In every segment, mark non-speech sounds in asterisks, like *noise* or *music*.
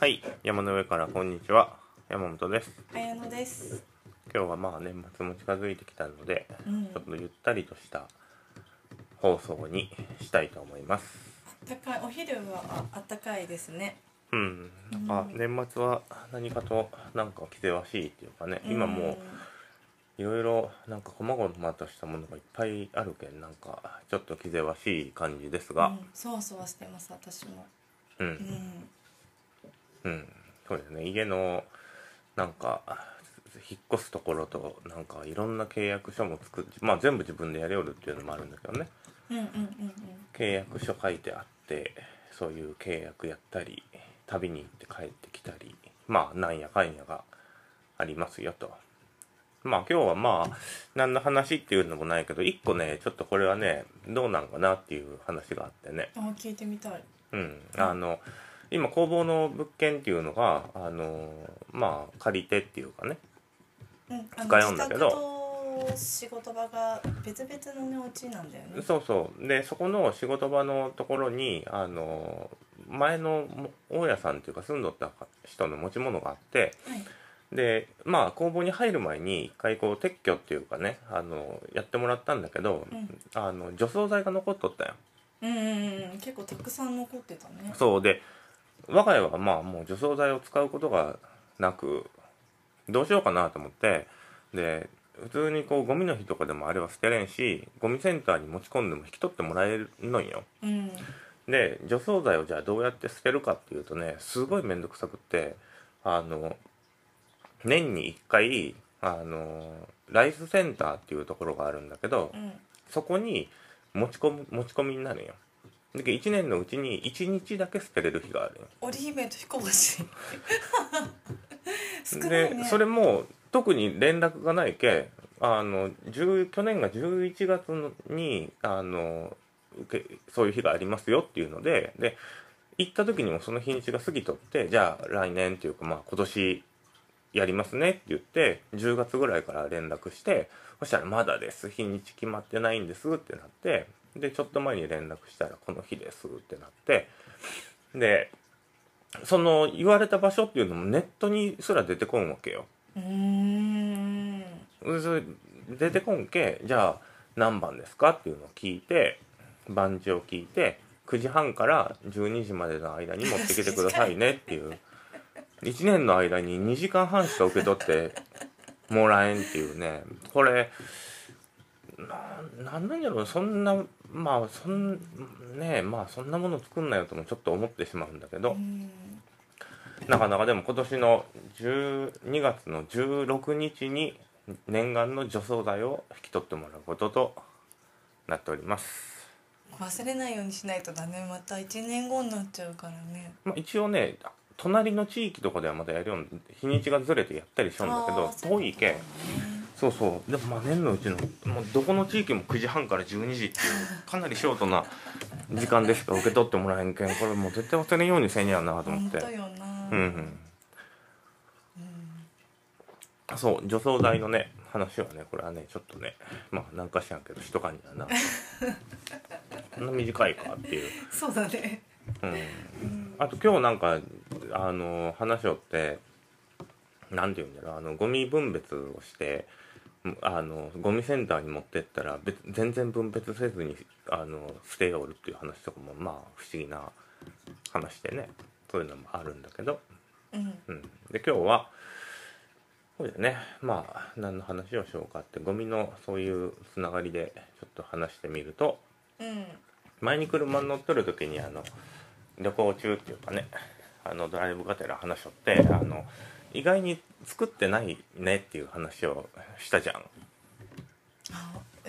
はい、山の上からこんにちは。山本です。綾乃です。今日はまあ年末も近づいてきたので、うんちょっとゆったりとした放送にしたいと思います。あったかいお昼はああったかいですね。うん、なんか年末は何かとなんか気ぜわしいっていうかね、今もういろいろなんか細々としたものがいっぱいあるけんなんかちょっと気ぜわしい感じですうん、がうん、そわそわしてます私も。うん、うん、うん、そうですね。家のなんか引っ越すところとなんかいろんな契約書も作っまあ全部自分でやりおるっていうのもあるんだけどね。うんうんうん契約書書いてあってそういう契約やったり旅に行って帰ってきたりまあなんやかんやがありますよと。まあ今日はまあ何の話っていうのもないけど一個ねちょっとこれはねどうなんかなっていう話があってね。うん。あ聞いてみたい。うん、あの今工房の物件っていうのがあのまあ借り手っていうかね。うん、使いよんだけど。仕事場が別々のねお家なんだよね。そうそう。でそこの仕事場のところにあの前のも大家さんっていうか住んどった人の持ち物があってはい。でまあ工房に入る前に一回こう撤去っていうかねあのやってもらったんだけど、うん。あの除草剤が残っとったよ。うんうんうん。結構たくさん残ってたね。そう。で我が家はまあもう除草剤を使うことがなくどうしようかなと思ってで普通にこうゴミの日とかでもあれは捨てれんしゴミセンターに持ち込んでも引き取ってもらえるのんようん。で除草剤をじゃあどうやって捨てるかっていうとねすごい面倒くさくってあの年に1回あのライスセンターっていうところがあるんだけどうん。そこに持ち込む持ち込みになるんよで1年のうちに1日だけ捨てれる日がある織姫と彦星。*laughs* 少ないでね。それも特に連絡がないけあの10去年が11月のにあのそういう日がありますよっていうのでで行った時にもその日にちが過ぎとってじゃあ来年っていうかまあ今年やりますねって言って10月ぐらいから連絡してそしたらまだです日にち決まってないんですってなってでちょっと前に連絡したらこの日ですってなってでその言われた場所っていうのもネットにすら出てこんわけよ。うーん。うそれ出てこんけじゃあ何番ですかっていうのを聞いて番地を聞いて9時半から12時までの間に持ってきてくださいねっていう1年の間に2時間半しか受け取ってもらえんっていうねこれななんなんやろそんなまあそんねまあそんなもの作んなよともちょっと思ってしまうんだけど、うん。なかなかでも今年の12月の16日に念願の除草剤を引き取ってもらうこととなっております、忘れないようにしないとだねまた1年後になっちゃうからね。まあ、一応ね隣の地域とかではまだやるように日にちがずれてやったりしようんだけど遠いけんそうそう。でもまあ年のうちのもうどこの地域も9時半から12時っていうかなりショートな *laughs* 時間でしか受け取ってもらえんけん。これもう絶対忘れんようにせんやなと思って。うんうん。そう除草剤のね話はねこれはねちょっとねまあ何かしらんけど一かにはな。*laughs* こんな短いかっていう、そうだね。うん、あと今日なんかあの話をってなんて言うんだろうあのゴミ分別をしてあのゴミセンターに持ってったら別全然分別せずにあの捨ておるっていう話とかもまあ不思議な話でね。そういうのもあるんだけど。うん。うん、で今日はそうだよね。まあ何の話をしようかってゴミのそういうつながりでちょっと話してみるとうん。前に車に乗っとる時にあの旅行中っていうかねあのドライブがてら話しとってあの意外に作ってないねっていう話をしたじゃん。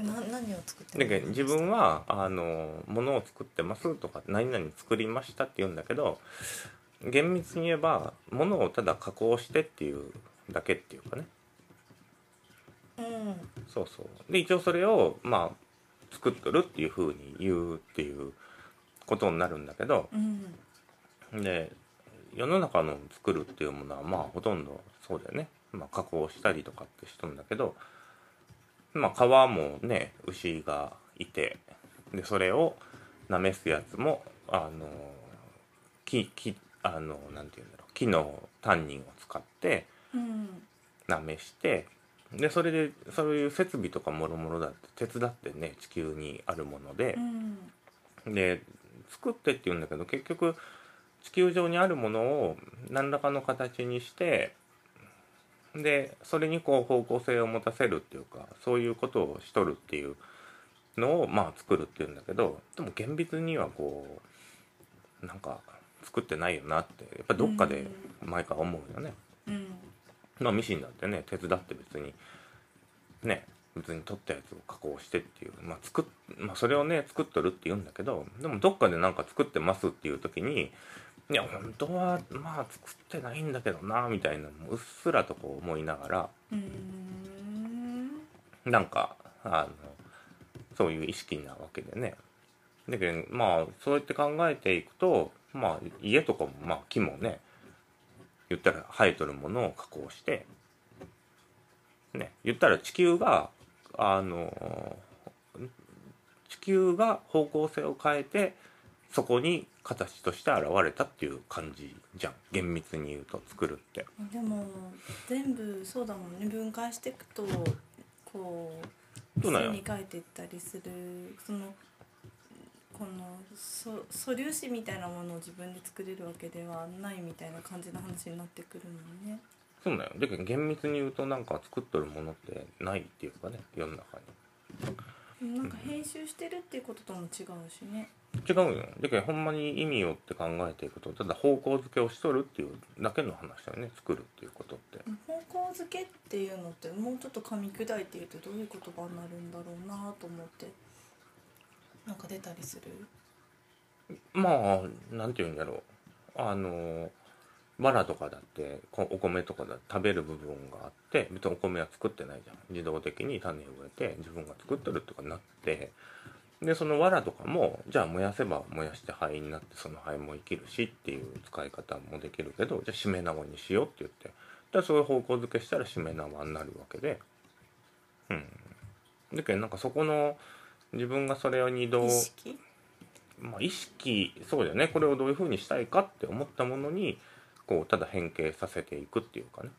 な何を作ってだけど自分はあの物を作ってますとか何々作りましたって言うんだけど厳密に言えば物をただ加工してっていうだけっていうかね。うん。そうそう。で一応それをまあ作っとるっていう風に言うっていうことになるんだけど。うん。で世の中の作るっていうものはまあほとんどそうだよね、まあ、加工したりとかってしとるんだけどまあ皮もね牛がいてでそれをなめすやつもあの木木あのなんて言うんだろう木のタンニンを使ってうん。なめしてでそれでそういう設備とかもろもろだって手伝ってね地球にあるものでう、ん。で作ってって言うんだけど結局地球上にあるものを何らかの形にしてでそれにこう方向性を持たせるっていうかそういうことをしとるっていうのをまあ作るっていうんだけどでも厳密にはこうなんか作ってないよなってやっぱどっかで毎回思うよね。うんまあミシンだってね手伝って別にね別に取ったやつを加工してっていうまあ作っまあそれをね作っとるって言うんだけどでもどっかでなんか作ってますっていう時にいや本当はまあ作ってないんだけどなみたいなうっすらとこう思いながらうん。なんかあのそういう意識なわけでね。だけどまあそうやって考えていくとまあ家とかもまあ木もね言ったら生えとるものを加工してね言ったら地球があの地球が方向性を変えてそこに形として現れたっていう感じじゃん。厳密に言うと作るって。でも全部そうだもんね。分解していくとこう線に書いていったりする。そのこの素素粒子みたいなものを自分で作れるわけではないみたいな感じの話になってくるもんね。そうなんよだけど厳密に言うとなんか作っとるものってないっていうかね世の中になんか編集してるっていうこととも違うしね。違うよ。だけどほんまに意味をって考えていくとただ方向づけをしとるっていうだけの話だよね。作るっていうことって。方向づけっていうのってもうちょっと噛み砕いて言うとどういう言葉になるんだろうなと思って。なんか出たりする？まあなんていうんだろう。あのバラとかだってこお米とかだ食べる部分があって別にお米は作ってないじゃん。自動的に種を植えて自分が作ってるとかなって。でその藁とかもじゃあ燃やせば燃やして灰になってその灰も生きるしっていう使い方もできるけどじゃあしめ縄にしようって言って。でそういう方向づけしたらしめ縄になるわけで。うん。だけどなんかそこの自分がそれを二度意識？まあ、意識そうだよね。これをどういうふうにしたいかって思ったものにこうただ変形させていくっていうかね。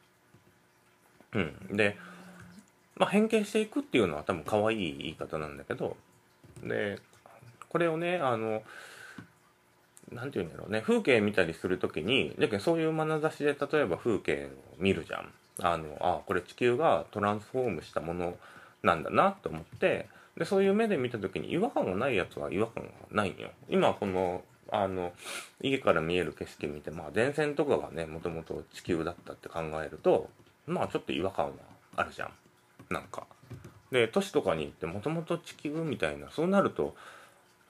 うん。で、まあ、変形していくっていうのは多分可愛い言い方なんだけどでこれをねあのなんていうんだろうね。風景見たりする時にだけどそういう眼差しで例えば風景を見るじゃん。あのあこれ地球がトランスフォームしたものなんだなと思ってでそういう目で見た時に違和感がないやつは違和感がないんよ。今このあの家から見える景色見てまあ電線とかがねもともと地球だったって考えるとまあちょっと違和感はあるじゃん。なんか。で都市とかに行ってもともと地球みたいなそうなると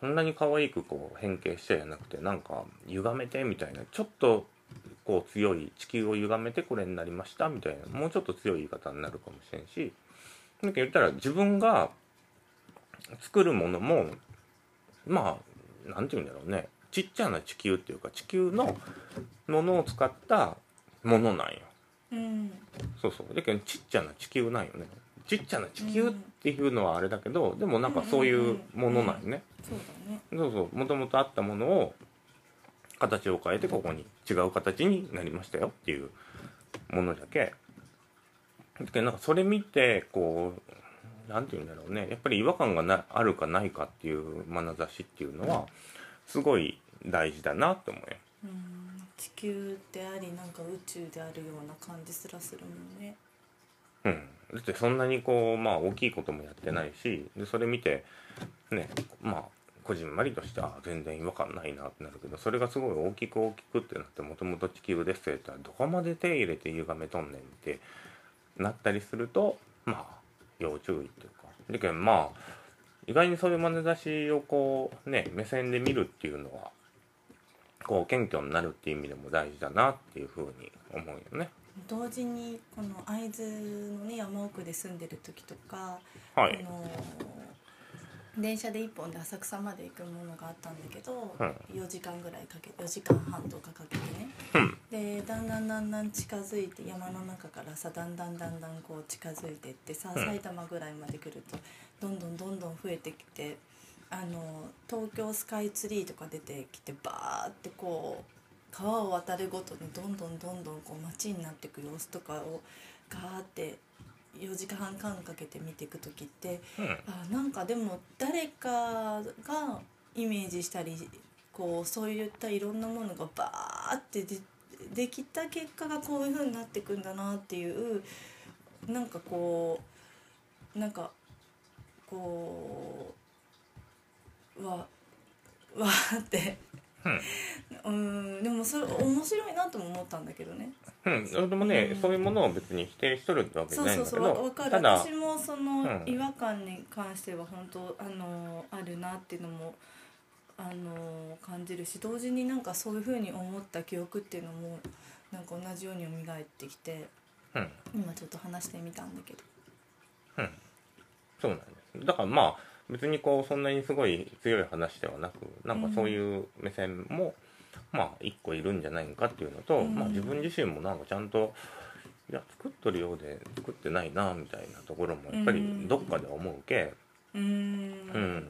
そんなに可愛くこう変形してじゃなくてなんか歪めてみたいなちょっとこう強い地球を歪めてこれになりましたみたいなもうちょっと強い言い方になるかもしれんしなんか言ったら自分が作るものもまあなんて言うんだろうね。ちっちゃな地球っていうか地球のものを使ったものなんよ。うんそうそう。だけどちっちゃな地球なんよね。ちっちゃな地球っていうのはあれだけどでもなんかそういうものなんよね。そうだね。そうそうもともとあったものを形を変えてここに違う形になりましたよっていうものだけ。だけどなんかそれ見てこうなんて言うんだろうね。やっぱり違和感がなあるかないかっていう眼差しっていうのはすごい大事だなって思うよ。うん。地球でありなんか宇宙であるような感じすらするもんね。うん、だってそんなにこうまあ大きいこともやってないしでそれ見てねまあこじんまりとしてあ全然違和感ないなってなるけどそれがすごい大きく大きくってなってもともと地球ですって言ったらどこまで手入れて歪めとんねんってなったりするとまあ要注意っていうか。だけどまあ意外にそういう眼差しをこうね目線で見るっていうのはこう謙虚になるっていう意味でも大事だなっていうふうに思うよね。同時にこの会津のね山奥で住んでる時とか、はい。あの電車で1本で浅草まで行くものがあったんだけど、うん。4時間ぐらいかけ4時間半とかかけてね、うんでだんだんだんだん近づいて山の中からさだんだんだんだんこう近づいてってさ、うん。埼玉ぐらいまで来るとどんどんどんどん増えてきてあの東京スカイツリーとか出てきてバーってこう川を渡るごとにどんどんどんどんこう街になっていく様子とかをガーって4時間半かけて見ていく時ってうん。あなんかでも誰かがイメージしたりこうそういったいろんなものがバーってでできた結果がこういう風になっていくんだなっていうなんかこうなんかこうわわーって。うん。でもそれ面白いなとも思ったんだけどね。うん、それでもね、うん。そういうものを別に否定しとるってわけじゃそうないんそうそうわだけどわかる。私もそのうん。違和感に関しては本当あのあるなっていうのもあの感じるし同時になんかそういうふうに思った記憶っていうのもなんか同じように蘇ってきてうん。今ちょっと話してみたんだけど。そうなんです。だからまあ別にこうそんなにすごい強い話ではなくなんかそういう目線も、まあ一個いるんじゃないかっていうのと、うん。まあ自分自身もなんかちゃんといや作っとるようで作ってないなみたいなところもやっぱりどっかで思うけうーん。うん、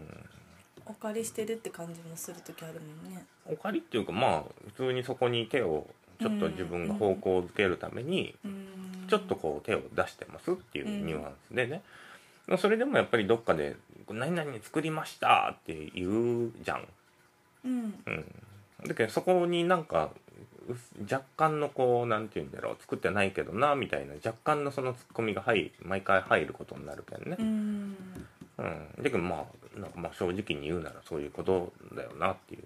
お借りしてるって感じもする時あるもんね。お借りっていうかまあ普通にそこに手をちょっと自分が方向づけるためにちょっとこう手を出してますっていうニュアンスでね、それでもやっぱりどっかで「何々作りました」って言うじゃん。うん。うん、だけどそこになんか若干のこうなんて言うんだろう作ってないけどなみたいな若干のそのツッコミが入り毎回入ることになるけどね。うー。んうん、だけどまあなんかまあ正直に言うならそういうことだよなっていう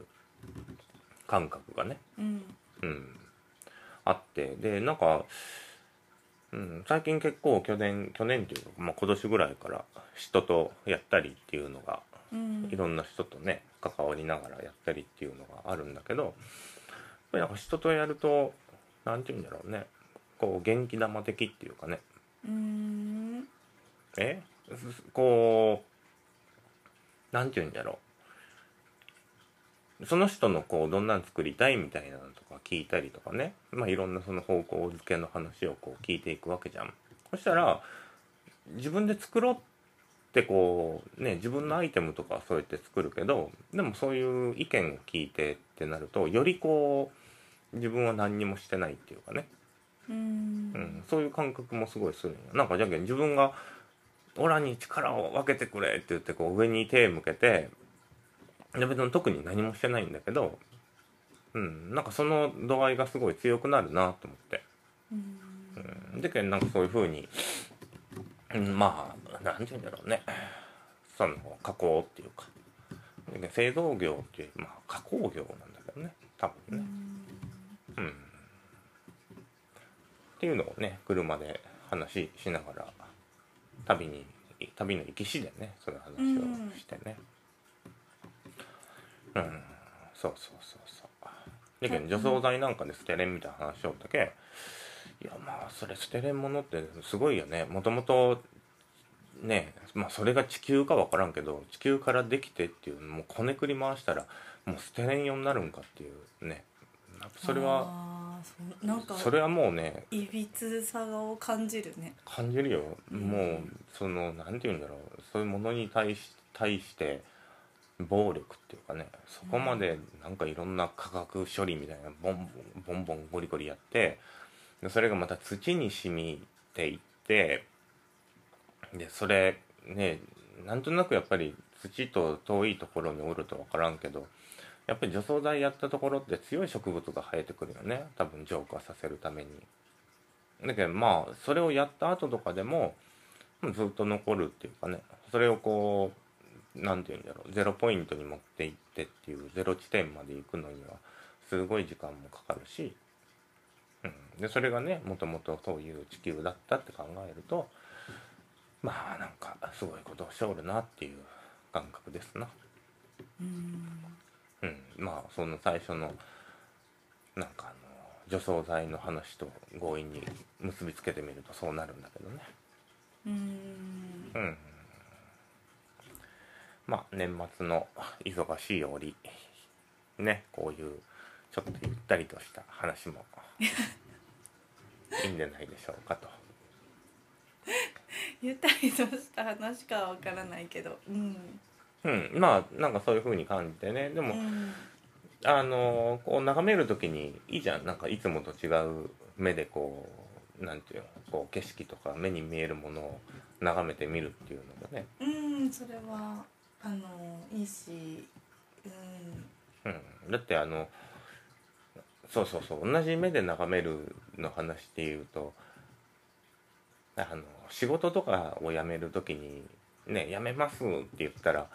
感覚がね。うん。うん、あってでなんか、うん、最近結構去年去年っていうか、まあ、今年ぐらいから人とやったりっていうのがうん。いろんな人とね関わりながらやったりっていうのがあるんだけどやっぱりなんか人とやると何て言うんだろうね。こう元気玉的っていうかね。うーん。え？すこう何て言うんだろ。うその人のこうどんなん作りたいみたいなのとか聞いたりとかね。まあいろんなその方向づけの話をこう聞いていくわけじゃん。そしたら自分で作ろうってこうね自分のアイテムとかはそうやって作るけどでもそういう意見を聞いてってなるとよりこう自分は何にもしてないっていうかね。うーん。うん、そういう感覚もすごいするんよなんかじゃけん自分が「オラに力を分けてくれ」って言ってこう上に手向けてで別に特に何もしてないんだけど、うん、なんかその度合いがすごい強くなるなと思って、うん、でけんなんかそういうふうに、うん、まあ何て言うんだろうね。その加工っていうか。製造業っていうまあ加工業なんだけどね。多分ね。うん。っていうのをね車で話しながら旅に旅の行きしでねその話をしてね。うん、そうそうそうそう。だけど除草剤なんかで捨てれんみたいな話をだけいやまあそれ捨てれんものってすごいよね。もともとねまあそれが地球か分からんけど地球からできてっていうもうこねくり回したらもう捨てれんようになるんかっていうねそれはなんかそれはもうねいびつさを感じるね。感じるよ、うん。もうそのなんて言うんだろう。そういうものに対し対して暴力っていうかね。そこまでなんかいろんな化学処理みたいなボンボンボンボンゴリゴリやってでそれがまた土に染みていってでそれねなんとなくやっぱり土と遠いところにおると分からんけどやっぱり除草剤やったところって強い植物が生えてくるよね。多分浄化させるために。だけどまあそれをやった後とかでもずっと残るっていうかね。それをこう何て言うんだろう。ゼロポイントに持っていってっていうゼロ地点まで行くのにはすごい時間もかかるし、うん、でそれがねもともとそういう地球だったって考えるとまあなんかすごいことをしておるなっていう感覚ですな。うん。うん、まあその最初のなんかあの除草剤の話と強引に結びつけてみるとそうなるんだけどね。うん。うん。まあ年末の忙しい折ねこういうちょっとゆったりとした話も *laughs* いいんじゃないでしょうかと。*laughs* ゆったりとした話かはわからないけど。うんうんまあなんかそういう風に感じてね。でも、うん。あのこう眺める時にいいじゃん。なんかいつもと違う目でこうなんていうのこう景色とか目に見えるものを眺めてみるっていうのもね、うんそれはあのいいしうん。うん、だってあのそうそうそう同じ目で眺めるの話っていうとあの仕事とかを辞める時にね辞めますって言ったら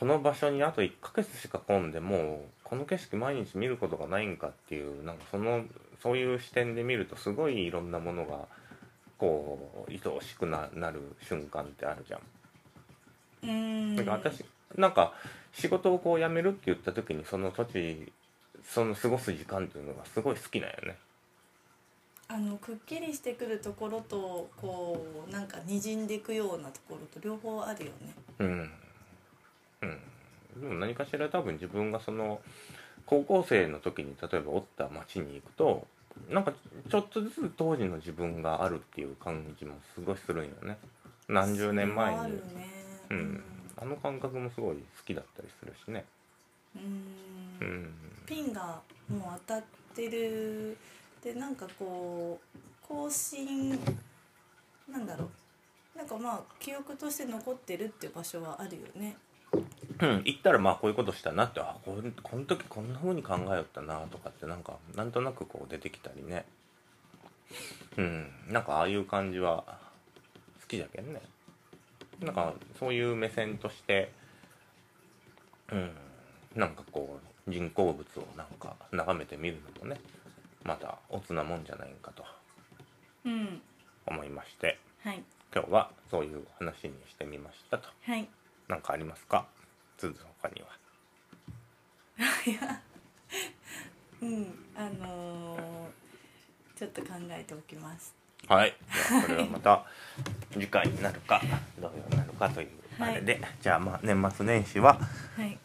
この場所にあと1ヶ月しか来んでもうこの景色毎日見ることがないんかっていうなんかそのそういう視点で見るとすごいいろんなものがこう愛おしくななる瞬間ってあるじゃん。うんなんか私なんか仕事をこう辞めるって言った時にその土地その過ごす時間っていうのがすごい好きなんよね。あのくっきりしてくるところとこうなんかにじんでいくようなところと両方あるよねうん。うん。でも何かしら多分自分がその高校生の時に例えばおった町に行くとなんかちょっとずつ当時の自分があるっていう感じもすごいするんよね。何十年前に。ねうん。あの感覚もすごい好きだったりするしね。うんうん。ピンがもう当たってるでなんかこう更新なんだろうなんかまあ記憶として残ってるっていう場所はあるよねうん、行ったらまあこういうことしたなってあこんこの時こんな風に考えよったなとかってなんかなんとなくこう出てきたりね。うんなんかああいう感じは好きじゃけんね。なんかそういう目線としてうんなんかこう人工物をなんか眺めてみるのもねまたおつなもんじゃないんかと。うん。思いまして。はい。今日はそういう話にしてみましたと。はい何かありますか？鈴他には。*laughs* うんあのーちょっと考えておきます。はい。じゃあ、*laughs* これはまた次回になるか、どうになるかというあれで、じゃあ、まあ、年末年始は、はい。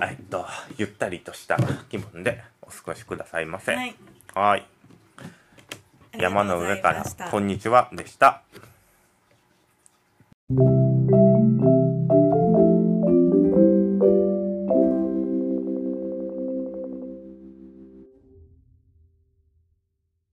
えっと、ゆったりとした気分でお過ごしくださいませ。はい。山の上からこんにちはでした。